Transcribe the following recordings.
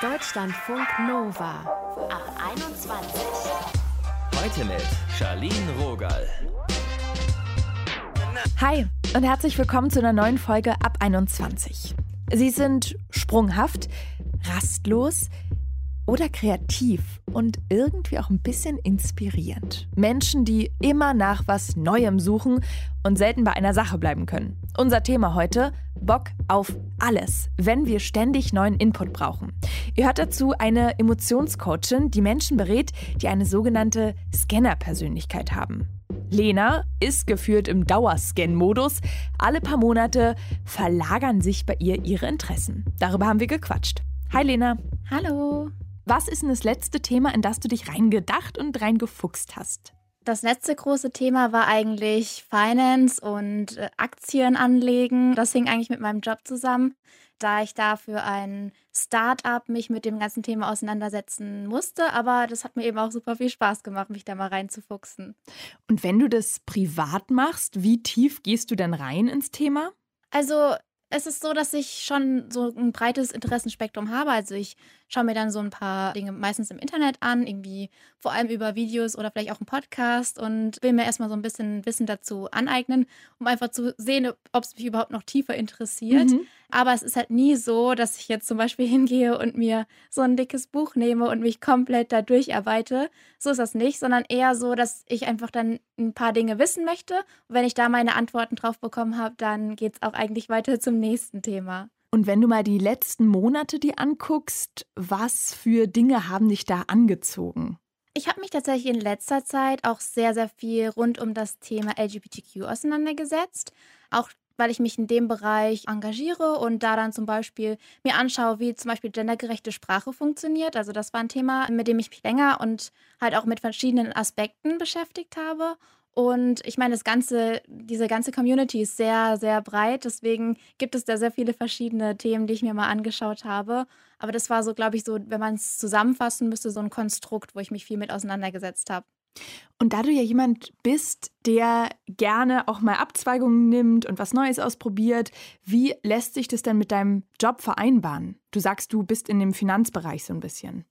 Deutschlandfunk Nova ab 21. Heute mit Charlene Rogal. Hi und herzlich willkommen zu einer neuen Folge ab 21. Sie sind sprunghaft, rastlos, oder kreativ und irgendwie auch ein bisschen inspirierend. Menschen, die immer nach was Neuem suchen und selten bei einer Sache bleiben können. Unser Thema heute, Bock auf alles, wenn wir ständig neuen Input brauchen. Ihr hört dazu eine Emotionscoachin, die Menschen berät, die eine sogenannte Scanner-Persönlichkeit haben. Lena ist gefühlt im Dauerscan-Modus. Alle paar Monate verlagern sich bei ihr ihre Interessen. Darüber haben wir gequatscht. Hi Lena. Hallo. Was ist denn das letzte Thema, in das du dich reingedacht und reingefuchst hast? Das letzte große Thema war eigentlich Finance und äh, Aktien anlegen. Das hing eigentlich mit meinem Job zusammen, da ich da für ein Start-up mich mit dem ganzen Thema auseinandersetzen musste. Aber das hat mir eben auch super viel Spaß gemacht, mich da mal reinzufuchsen. Und wenn du das privat machst, wie tief gehst du denn rein ins Thema? Also es ist so, dass ich schon so ein breites Interessenspektrum habe. Also ich schaue mir dann so ein paar Dinge meistens im Internet an, irgendwie vor allem über Videos oder vielleicht auch einen Podcast und will mir erstmal so ein bisschen Wissen dazu aneignen, um einfach zu sehen, ob es mich überhaupt noch tiefer interessiert. Mhm. Aber es ist halt nie so, dass ich jetzt zum Beispiel hingehe und mir so ein dickes Buch nehme und mich komplett da durcharbeite. So ist das nicht, sondern eher so, dass ich einfach dann ein paar Dinge wissen möchte. Und wenn ich da meine Antworten drauf bekommen habe, dann geht es auch eigentlich weiter zum nächsten Thema. Und wenn du mal die letzten Monate die anguckst, was für Dinge haben dich da angezogen? Ich habe mich tatsächlich in letzter Zeit auch sehr, sehr viel rund um das Thema LGBTQ auseinandergesetzt. Auch weil ich mich in dem Bereich engagiere und da dann zum Beispiel mir anschaue, wie zum Beispiel gendergerechte Sprache funktioniert. Also das war ein Thema, mit dem ich mich länger und halt auch mit verschiedenen Aspekten beschäftigt habe. Und ich meine, das ganze, diese ganze Community ist sehr, sehr breit. Deswegen gibt es da sehr viele verschiedene Themen, die ich mir mal angeschaut habe. Aber das war so, glaube ich, so, wenn man es zusammenfassen müsste, so ein Konstrukt, wo ich mich viel mit auseinandergesetzt habe. Und da du ja jemand bist, der gerne auch mal Abzweigungen nimmt und was Neues ausprobiert, wie lässt sich das denn mit deinem Job vereinbaren? Du sagst, du bist in dem Finanzbereich so ein bisschen.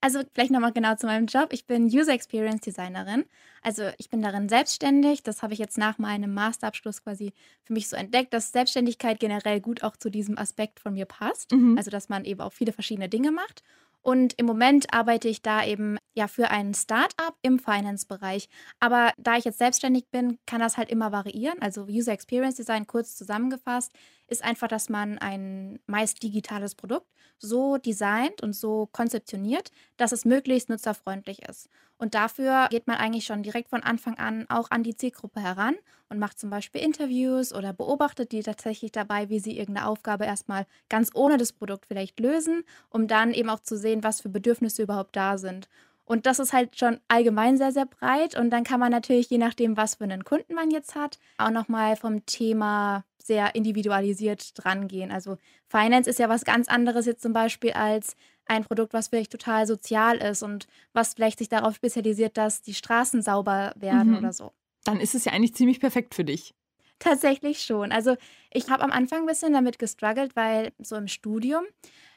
Also vielleicht nochmal genau zu meinem Job. Ich bin User Experience Designerin. Also ich bin darin selbstständig. Das habe ich jetzt nach meinem Masterabschluss quasi für mich so entdeckt, dass Selbstständigkeit generell gut auch zu diesem Aspekt von mir passt. Mhm. Also dass man eben auch viele verschiedene Dinge macht. Und im Moment arbeite ich da eben ja für ein Startup im Finance-Bereich. Aber da ich jetzt selbstständig bin, kann das halt immer variieren. Also User Experience Design kurz zusammengefasst ist einfach, dass man ein meist digitales Produkt so designt und so konzeptioniert, dass es möglichst nutzerfreundlich ist. Und dafür geht man eigentlich schon direkt von Anfang an auch an die Zielgruppe heran und macht zum Beispiel Interviews oder beobachtet die tatsächlich dabei, wie sie irgendeine Aufgabe erstmal ganz ohne das Produkt vielleicht lösen, um dann eben auch zu sehen, was für Bedürfnisse überhaupt da sind. Und das ist halt schon allgemein sehr, sehr breit. Und dann kann man natürlich, je nachdem, was für einen Kunden man jetzt hat, auch nochmal vom Thema sehr individualisiert drangehen. Also Finance ist ja was ganz anderes jetzt zum Beispiel als ein Produkt, was vielleicht total sozial ist und was vielleicht sich darauf spezialisiert, dass die Straßen sauber werden mhm. oder so. Dann ist es ja eigentlich ziemlich perfekt für dich. Tatsächlich schon. Also ich habe am Anfang ein bisschen damit gestruggelt, weil so im Studium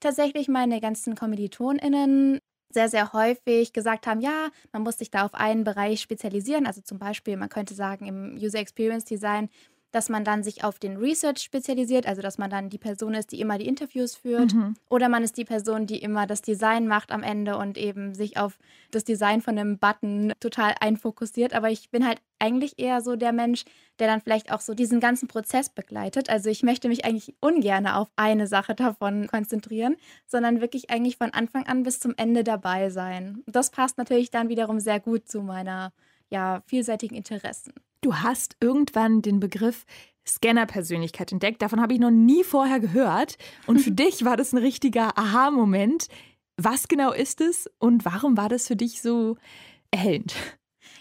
tatsächlich meine ganzen KommilitonInnen sehr, sehr häufig gesagt haben, ja, man muss sich da auf einen Bereich spezialisieren. Also zum Beispiel, man könnte sagen, im User Experience Design dass man dann sich auf den Research spezialisiert, also dass man dann die Person ist, die immer die Interviews führt, mhm. oder man ist die Person, die immer das Design macht am Ende und eben sich auf das Design von einem Button total einfokussiert. Aber ich bin halt eigentlich eher so der Mensch, der dann vielleicht auch so diesen ganzen Prozess begleitet. Also ich möchte mich eigentlich ungern auf eine Sache davon konzentrieren, sondern wirklich eigentlich von Anfang an bis zum Ende dabei sein. Das passt natürlich dann wiederum sehr gut zu meiner ja, vielseitigen Interessen. Du hast irgendwann den Begriff Scanner-Persönlichkeit entdeckt. Davon habe ich noch nie vorher gehört. Und für dich war das ein richtiger Aha-Moment. Was genau ist es und warum war das für dich so erhellend?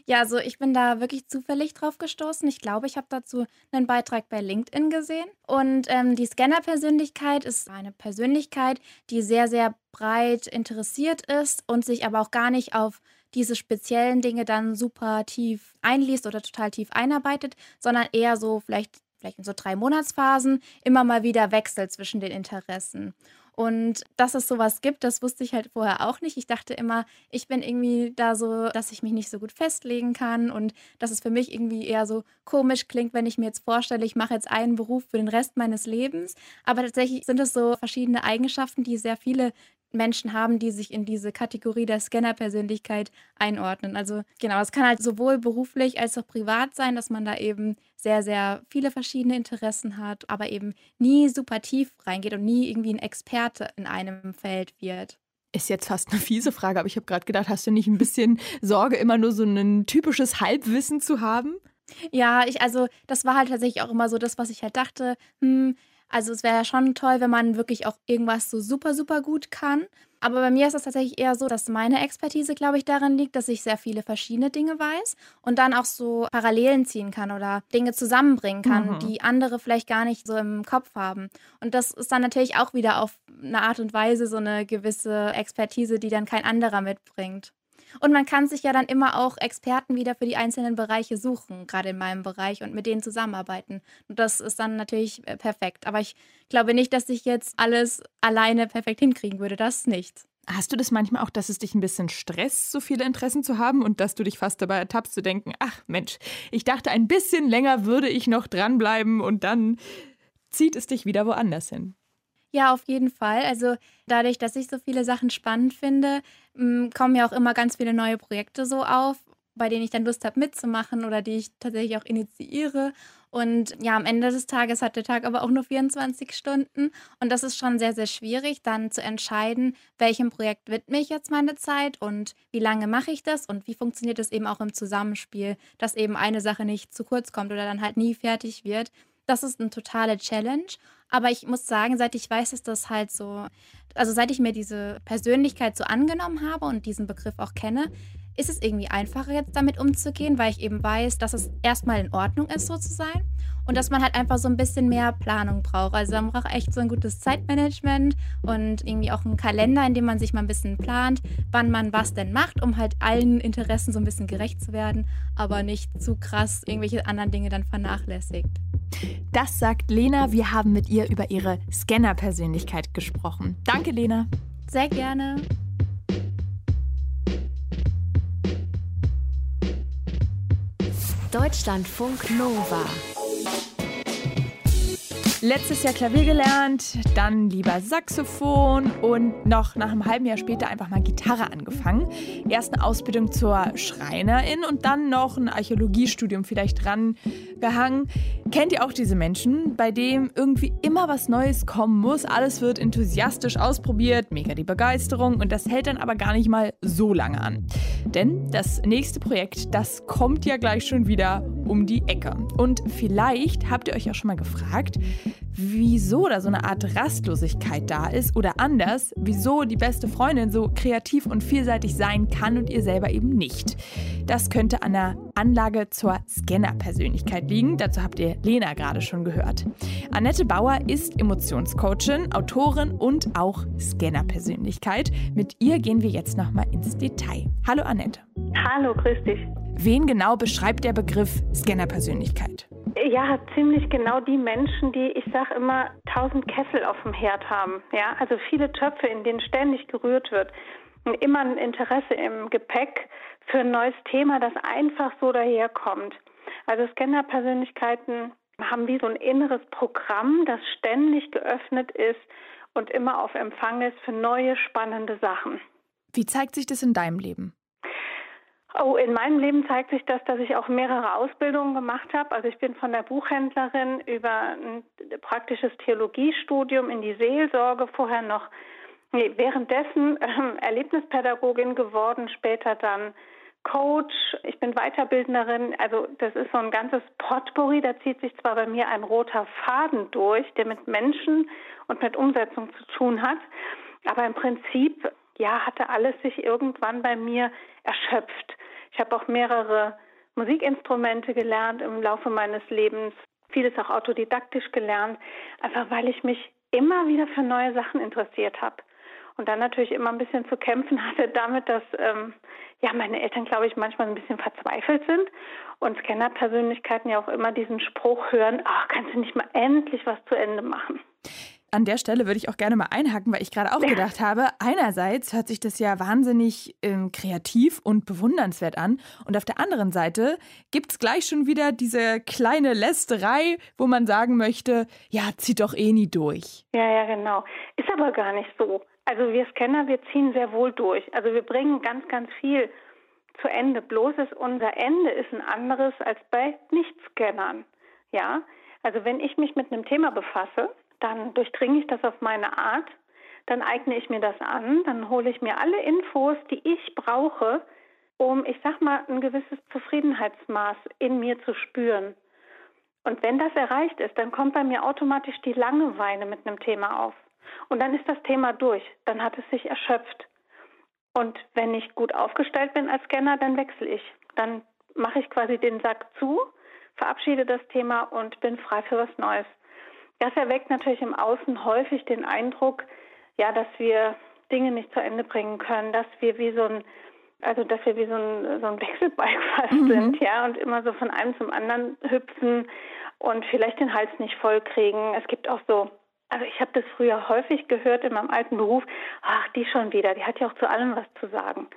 Ja, also ich bin da wirklich zufällig drauf gestoßen. Ich glaube, ich habe dazu einen Beitrag bei LinkedIn gesehen. Und ähm, die Scanner-Persönlichkeit ist eine Persönlichkeit, die sehr, sehr breit interessiert ist und sich aber auch gar nicht auf diese speziellen Dinge dann super tief einliest oder total tief einarbeitet, sondern eher so vielleicht, vielleicht in so drei Monatsphasen immer mal wieder wechselt zwischen den Interessen. Und dass es sowas gibt, das wusste ich halt vorher auch nicht. Ich dachte immer, ich bin irgendwie da so, dass ich mich nicht so gut festlegen kann und dass es für mich irgendwie eher so komisch klingt, wenn ich mir jetzt vorstelle, ich mache jetzt einen Beruf für den Rest meines Lebens. Aber tatsächlich sind es so verschiedene Eigenschaften, die sehr viele Menschen haben, die sich in diese Kategorie der Scanner-Persönlichkeit einordnen. Also genau, es kann halt sowohl beruflich als auch privat sein, dass man da eben sehr, sehr viele verschiedene Interessen hat, aber eben nie super tief reingeht und nie irgendwie ein Experte in einem Feld wird. Ist jetzt fast eine fiese Frage, aber ich habe gerade gedacht, hast du nicht ein bisschen Sorge, immer nur so ein typisches Halbwissen zu haben? Ja, ich, also das war halt tatsächlich auch immer so das, was ich halt dachte, hm, also es wäre ja schon toll, wenn man wirklich auch irgendwas so super, super gut kann. Aber bei mir ist es tatsächlich eher so, dass meine Expertise, glaube ich, darin liegt, dass ich sehr viele verschiedene Dinge weiß und dann auch so Parallelen ziehen kann oder Dinge zusammenbringen kann, mhm. die andere vielleicht gar nicht so im Kopf haben. Und das ist dann natürlich auch wieder auf eine Art und Weise so eine gewisse Expertise, die dann kein anderer mitbringt. Und man kann sich ja dann immer auch Experten wieder für die einzelnen Bereiche suchen, gerade in meinem Bereich und mit denen zusammenarbeiten. Und das ist dann natürlich äh, perfekt. Aber ich glaube nicht, dass ich jetzt alles alleine perfekt hinkriegen würde. Das nicht. Hast du das manchmal auch, dass es dich ein bisschen stresst, so viele Interessen zu haben und dass du dich fast dabei ertappst zu denken, ach Mensch, ich dachte, ein bisschen länger würde ich noch dranbleiben und dann zieht es dich wieder woanders hin? Ja, auf jeden Fall. Also dadurch, dass ich so viele Sachen spannend finde, hm, kommen ja auch immer ganz viele neue Projekte so auf, bei denen ich dann Lust habe mitzumachen oder die ich tatsächlich auch initiiere. Und ja, am Ende des Tages hat der Tag aber auch nur 24 Stunden. Und das ist schon sehr, sehr schwierig, dann zu entscheiden, welchem Projekt widme ich jetzt meine Zeit und wie lange mache ich das und wie funktioniert es eben auch im Zusammenspiel, dass eben eine Sache nicht zu kurz kommt oder dann halt nie fertig wird. Das ist eine totale Challenge. Aber ich muss sagen, seit ich weiß, dass das halt so, also seit ich mir diese Persönlichkeit so angenommen habe und diesen Begriff auch kenne, ist es irgendwie einfacher jetzt damit umzugehen, weil ich eben weiß, dass es erstmal in Ordnung ist, so zu sein. Und dass man halt einfach so ein bisschen mehr Planung braucht. Also man braucht echt so ein gutes Zeitmanagement und irgendwie auch einen Kalender, in dem man sich mal ein bisschen plant, wann man was denn macht, um halt allen Interessen so ein bisschen gerecht zu werden, aber nicht zu krass irgendwelche anderen Dinge dann vernachlässigt. Das sagt Lena. Wir haben mit ihr über ihre Scanner-Persönlichkeit gesprochen. Danke, Lena. Sehr gerne. Deutschlandfunk Nova. Letztes Jahr Klavier gelernt, dann lieber Saxophon und noch nach einem halben Jahr später einfach mal Gitarre angefangen. Erst eine Ausbildung zur Schreinerin und dann noch ein Archäologiestudium vielleicht dran gehangen. Kennt ihr auch diese Menschen, bei denen irgendwie immer was Neues kommen muss? Alles wird enthusiastisch ausprobiert, mega die Begeisterung und das hält dann aber gar nicht mal so lange an. Denn das nächste Projekt, das kommt ja gleich schon wieder um die Ecke. Und vielleicht habt ihr euch auch schon mal gefragt, wieso da so eine Art Rastlosigkeit da ist oder anders, wieso die beste Freundin so kreativ und vielseitig sein kann und ihr selber eben nicht. Das könnte an der Anlage zur Scanner-Persönlichkeit liegen. Dazu habt ihr Lena gerade schon gehört. Annette Bauer ist Emotionscoachin, Autorin und auch Scanner-Persönlichkeit. Mit ihr gehen wir jetzt nochmal ins Detail. Hallo Annette. Hallo, grüß dich. Wen genau beschreibt der Begriff Scanner-Persönlichkeit? Ja, ziemlich genau die Menschen, die, ich sage immer, tausend Kessel auf dem Herd haben. Ja, also viele Töpfe, in denen ständig gerührt wird. Und immer ein Interesse im Gepäck für ein neues Thema, das einfach so daherkommt. Also Scanner-Persönlichkeiten haben wie so ein inneres Programm, das ständig geöffnet ist und immer auf Empfang ist für neue spannende Sachen. Wie zeigt sich das in deinem Leben? Oh, in meinem Leben zeigt sich das, dass ich auch mehrere Ausbildungen gemacht habe. Also ich bin von der Buchhändlerin über ein praktisches Theologiestudium in die Seelsorge, vorher noch nee, währenddessen äh, Erlebnispädagogin geworden, später dann Coach, ich bin Weiterbildnerin, also das ist so ein ganzes Potpourri, da zieht sich zwar bei mir ein roter Faden durch, der mit Menschen und mit Umsetzung zu tun hat, aber im Prinzip ja, hatte alles sich irgendwann bei mir erschöpft. Ich habe auch mehrere Musikinstrumente gelernt im Laufe meines Lebens, vieles auch autodidaktisch gelernt, einfach weil ich mich immer wieder für neue Sachen interessiert habe. Und dann natürlich immer ein bisschen zu kämpfen hatte damit, dass ähm, ja meine Eltern, glaube ich, manchmal ein bisschen verzweifelt sind und Scanner-Persönlichkeiten ja auch immer diesen Spruch hören, ach, kannst du nicht mal endlich was zu Ende machen. An der Stelle würde ich auch gerne mal einhaken, weil ich gerade auch gedacht habe, einerseits hört sich das ja wahnsinnig ähm, kreativ und bewundernswert an und auf der anderen Seite gibt es gleich schon wieder diese kleine Lästerei, wo man sagen möchte, ja, zieht doch eh nie durch. Ja, ja, genau. Ist aber gar nicht so. Also wir Scanner, wir ziehen sehr wohl durch. Also wir bringen ganz, ganz viel zu Ende. Bloß ist unser Ende ist ein anderes als bei Nicht-Scannern. Ja, also wenn ich mich mit einem Thema befasse, dann durchdringe ich das auf meine Art, dann eigne ich mir das an, dann hole ich mir alle Infos, die ich brauche, um, ich sag mal, ein gewisses Zufriedenheitsmaß in mir zu spüren. Und wenn das erreicht ist, dann kommt bei mir automatisch die Langeweile mit einem Thema auf. Und dann ist das Thema durch, dann hat es sich erschöpft. Und wenn ich gut aufgestellt bin als Scanner, dann wechsle ich. Dann mache ich quasi den Sack zu, verabschiede das Thema und bin frei für was Neues. Das erweckt natürlich im Außen häufig den Eindruck, ja, dass wir Dinge nicht zu Ende bringen können, dass wir wie so ein, also dass wir wie so ein, so ein Wechselbalg fast mhm. sind, ja, und immer so von einem zum anderen hüpfen und vielleicht den Hals nicht voll kriegen. Es gibt auch so, also ich habe das früher häufig gehört in meinem alten Beruf, ach, die schon wieder, die hat ja auch zu allem was zu sagen.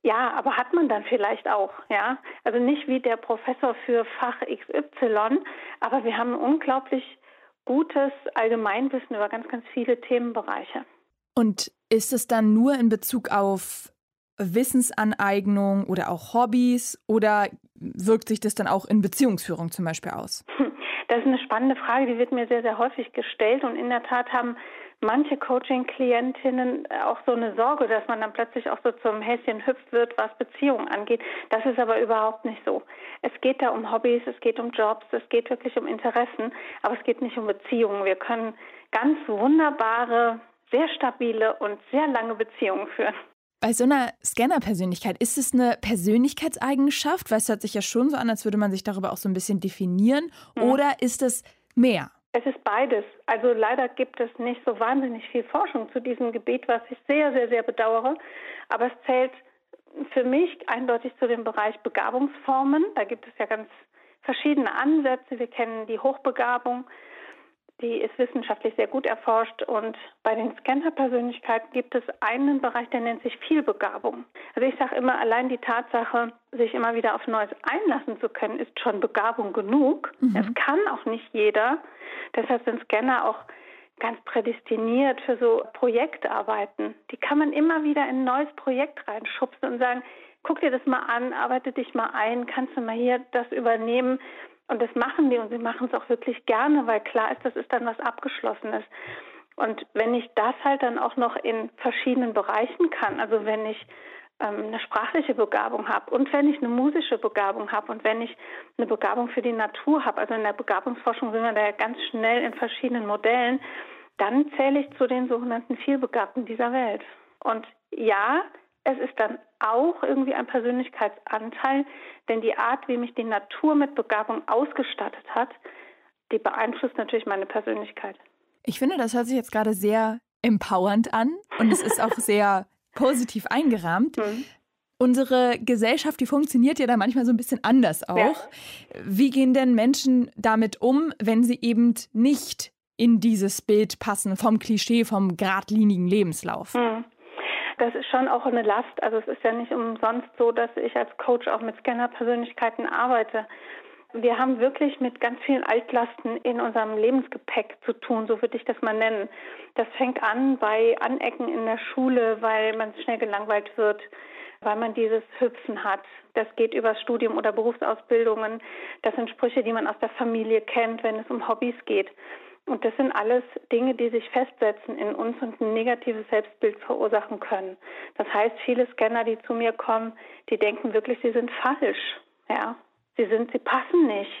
Ja, aber hat man dann vielleicht auch, ja. Also nicht wie der Professor für Fach XY, aber wir haben unglaublich gutes Allgemeinwissen über ganz, ganz viele Themenbereiche. Und ist es dann nur in Bezug auf Wissensaneignung oder auch Hobbys oder wirkt sich das dann auch in Beziehungsführung zum Beispiel aus? Das ist eine spannende Frage, die wird mir sehr, sehr häufig gestellt und in der Tat haben manche Coaching-Klientinnen auch so eine Sorge, dass man dann plötzlich auch so zum Häschen hüpft wird, was Beziehungen angeht. Das ist aber überhaupt nicht so. Es geht da um Hobbys, es geht um Jobs, es geht wirklich um Interessen, aber es geht nicht um Beziehungen. Wir können ganz wunderbare, sehr stabile und sehr lange Beziehungen führen. Bei so einer Scanner-Persönlichkeit, ist es eine Persönlichkeitseigenschaft? Weil es hört sich ja schon so an, als würde man sich darüber auch so ein bisschen definieren. Mhm. Oder ist es mehr? Es ist beides. Also leider gibt es nicht so wahnsinnig viel Forschung zu diesem Gebiet, was ich sehr, sehr, sehr bedauere. Aber es zählt für mich eindeutig zu dem Bereich Begabungsformen. Da gibt es ja ganz verschiedene Ansätze. Wir kennen die Hochbegabung, die ist wissenschaftlich sehr gut erforscht und bei den Scanner-Persönlichkeiten gibt es einen Bereich, der nennt sich Vielbegabung. Also ich sage immer, allein die Tatsache, sich immer wieder auf Neues einlassen zu können, ist schon Begabung genug. Mhm. Das kann auch nicht jeder. Deshalb sind Scanner auch ganz prädestiniert für so Projektarbeiten. Die kann man immer wieder in ein neues Projekt reinschubsen und sagen, guck dir das mal an, arbeite dich mal ein, kannst du mal hier das übernehmen. Und das machen die und sie machen es auch wirklich gerne, weil klar ist, das ist dann was Abgeschlossenes. Und wenn ich das halt dann auch noch in verschiedenen Bereichen kann, also wenn ich ähm, eine sprachliche Begabung habe und wenn ich eine musische Begabung habe und wenn ich eine Begabung für die Natur habe, also in der Begabungsforschung sind wir da ja ganz schnell in verschiedenen Modellen, dann zähle ich zu den sogenannten Vielbegabten dieser Welt. Und ja, es ist dann auch irgendwie ein Persönlichkeitsanteil, denn die Art, wie mich die Natur mit Begabung ausgestattet hat, die beeinflusst natürlich meine Persönlichkeit. Ich finde, das hört sich jetzt gerade sehr empowernd an und es ist auch sehr positiv eingerahmt. Mhm. Unsere Gesellschaft, die funktioniert ja da manchmal so ein bisschen anders auch. Ja. Wie gehen denn Menschen damit um, wenn sie eben nicht in dieses Bild passen vom Klischee, vom geradlinigen Lebenslauf? Mhm. Das ist schon auch eine Last. Also es ist ja nicht umsonst so, dass ich als Coach auch mit Scanner-Persönlichkeiten arbeite. Wir haben wirklich mit ganz vielen Altlasten in unserem Lebensgepäck zu tun, so würde ich das mal nennen. Das fängt an bei Anecken in der Schule, weil man schnell gelangweilt wird, weil man dieses Hüpfen hat. Das geht über Studium oder Berufsausbildungen. Das sind Sprüche, die man aus der Familie kennt, wenn es um Hobbys geht. Und das sind alles Dinge, die sich festsetzen in uns und ein negatives Selbstbild verursachen können. Das heißt, viele Scanner, die zu mir kommen, die denken wirklich, sie sind falsch. Ja, sie sind, sie passen nicht.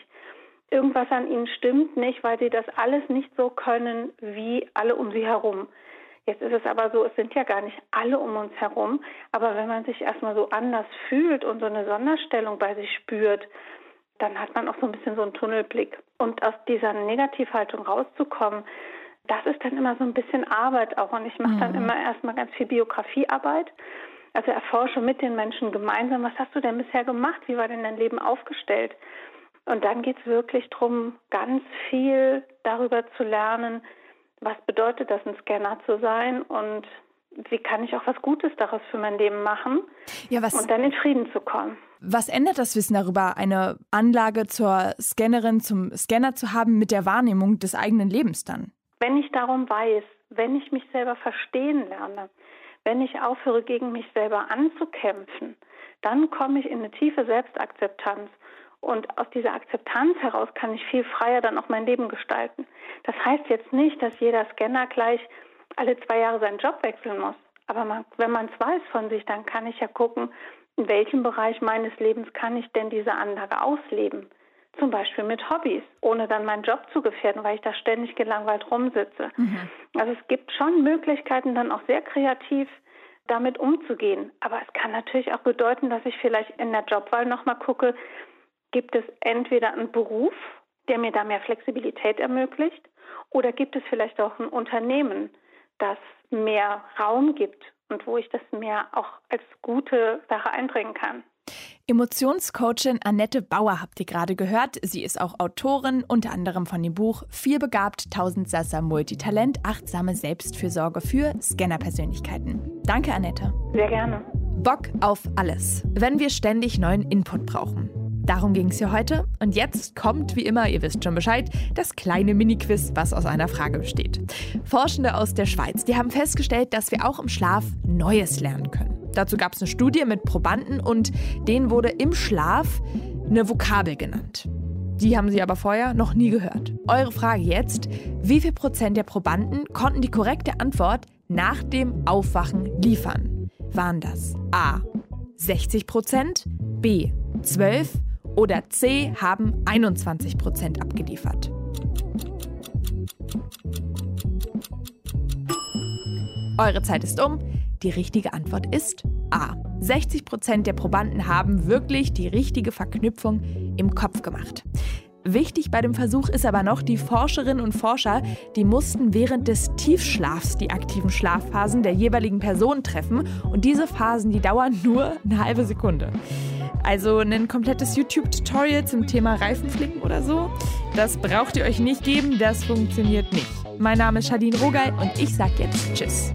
Irgendwas an ihnen stimmt nicht, weil sie das alles nicht so können wie alle um sie herum. Jetzt ist es aber so, es sind ja gar nicht alle um uns herum. Aber wenn man sich erstmal so anders fühlt und so eine Sonderstellung bei sich spürt, dann hat man auch so ein bisschen so einen Tunnelblick. Und aus dieser Negativhaltung rauszukommen, das ist dann immer so ein bisschen Arbeit auch. Und ich mache dann mhm. immer erstmal ganz viel Biografiearbeit. Also erforsche mit den Menschen gemeinsam, was hast du denn bisher gemacht? Wie war denn dein Leben aufgestellt? Und dann geht es wirklich darum, ganz viel darüber zu lernen, was bedeutet das, ein Scanner zu sein und wie kann ich auch was Gutes daraus für mein Leben machen ja, was, und dann in Frieden zu kommen. Was ändert das Wissen darüber, eine Anlage zur Scannerin, zum Scanner zu haben mit der Wahrnehmung des eigenen Lebens dann? Wenn ich darum weiß, wenn ich mich selber verstehen lerne, wenn ich aufhöre, gegen mich selber anzukämpfen, dann komme ich in eine tiefe Selbstakzeptanz. Und aus dieser Akzeptanz heraus kann ich viel freier dann auch mein Leben gestalten. Das heißt jetzt nicht, dass jeder Scanner gleich alle zwei Jahre seinen Job wechseln muss. Aber man, wenn man es weiß von sich, dann kann ich ja gucken, in welchem Bereich meines Lebens kann ich denn diese Anlage ausleben. Zum Beispiel mit Hobbys, ohne dann meinen Job zu gefährden, weil ich da ständig gelangweilt rumsitze. Mhm. Also es gibt schon Möglichkeiten, dann auch sehr kreativ damit umzugehen. Aber es kann natürlich auch bedeuten, dass ich vielleicht in der Jobwahl nochmal gucke, gibt es entweder einen Beruf, der mir da mehr Flexibilität ermöglicht, oder gibt es vielleicht auch ein Unternehmen, das mehr Raum gibt und wo ich das mehr auch als gute Sache einbringen kann. Emotionscoachin Annette Bauer habt ihr gerade gehört. Sie ist auch Autorin, unter anderem von dem Buch Vier begabt, tausend Sasser Multitalent, achtsame Selbstfürsorge für Scanner-Persönlichkeiten. Danke, Annette. Sehr gerne. Bock auf alles, wenn wir ständig neuen Input brauchen. Darum ging es hier heute. Und jetzt kommt, wie immer, ihr wisst schon Bescheid, das kleine Mini-Quiz, was aus einer Frage besteht. Forschende aus der Schweiz, die haben festgestellt, dass wir auch im Schlaf Neues lernen können. Dazu gab es eine Studie mit Probanden und denen wurde im Schlaf eine Vokabel genannt. Die haben sie aber vorher noch nie gehört. Eure Frage jetzt: Wie viel Prozent der Probanden konnten die korrekte Antwort nach dem Aufwachen liefern? Waren das A 60 Prozent, B 12 oder C haben 21 Prozent abgeliefert. Eure Zeit ist um. Die richtige Antwort ist A. 60 Prozent der Probanden haben wirklich die richtige Verknüpfung im Kopf gemacht. Wichtig bei dem Versuch ist aber noch, die Forscherinnen und Forscher, die mussten während des Tiefschlafs die aktiven Schlafphasen der jeweiligen Person treffen und diese Phasen, die dauern nur eine halbe Sekunde. Also ein komplettes YouTube-Tutorial zum Thema Reifenflicken oder so, das braucht ihr euch nicht geben, das funktioniert nicht. Mein Name ist Shadine Rogal und ich sag jetzt Tschüss.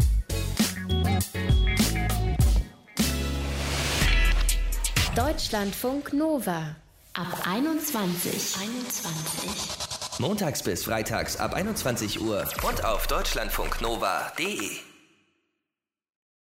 Deutschlandfunk Nova ab 21. 21. Montags bis freitags ab 21 Uhr und auf deutschlandfunknova.de.